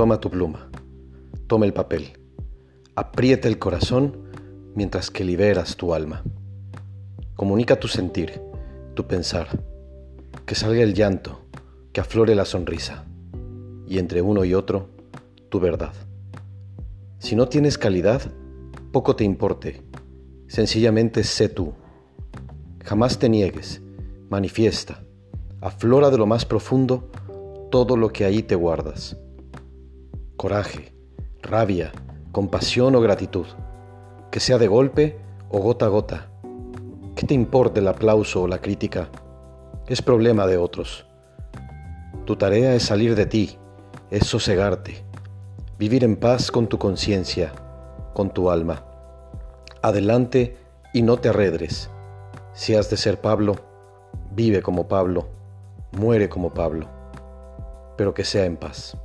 Toma tu pluma, toma el papel, aprieta el corazón mientras que liberas tu alma. Comunica tu sentir, tu pensar, que salga el llanto, que aflore la sonrisa, y entre uno y otro, tu verdad. Si no tienes calidad, poco te importe, sencillamente sé tú. Jamás te niegues, manifiesta, aflora de lo más profundo todo lo que ahí te guardas coraje, rabia, compasión o gratitud, que sea de golpe o gota a gota. ¿Qué te importa el aplauso o la crítica? Es problema de otros. Tu tarea es salir de ti, es sosegarte, vivir en paz con tu conciencia, con tu alma. Adelante y no te arredres. Si has de ser Pablo, vive como Pablo, muere como Pablo, pero que sea en paz.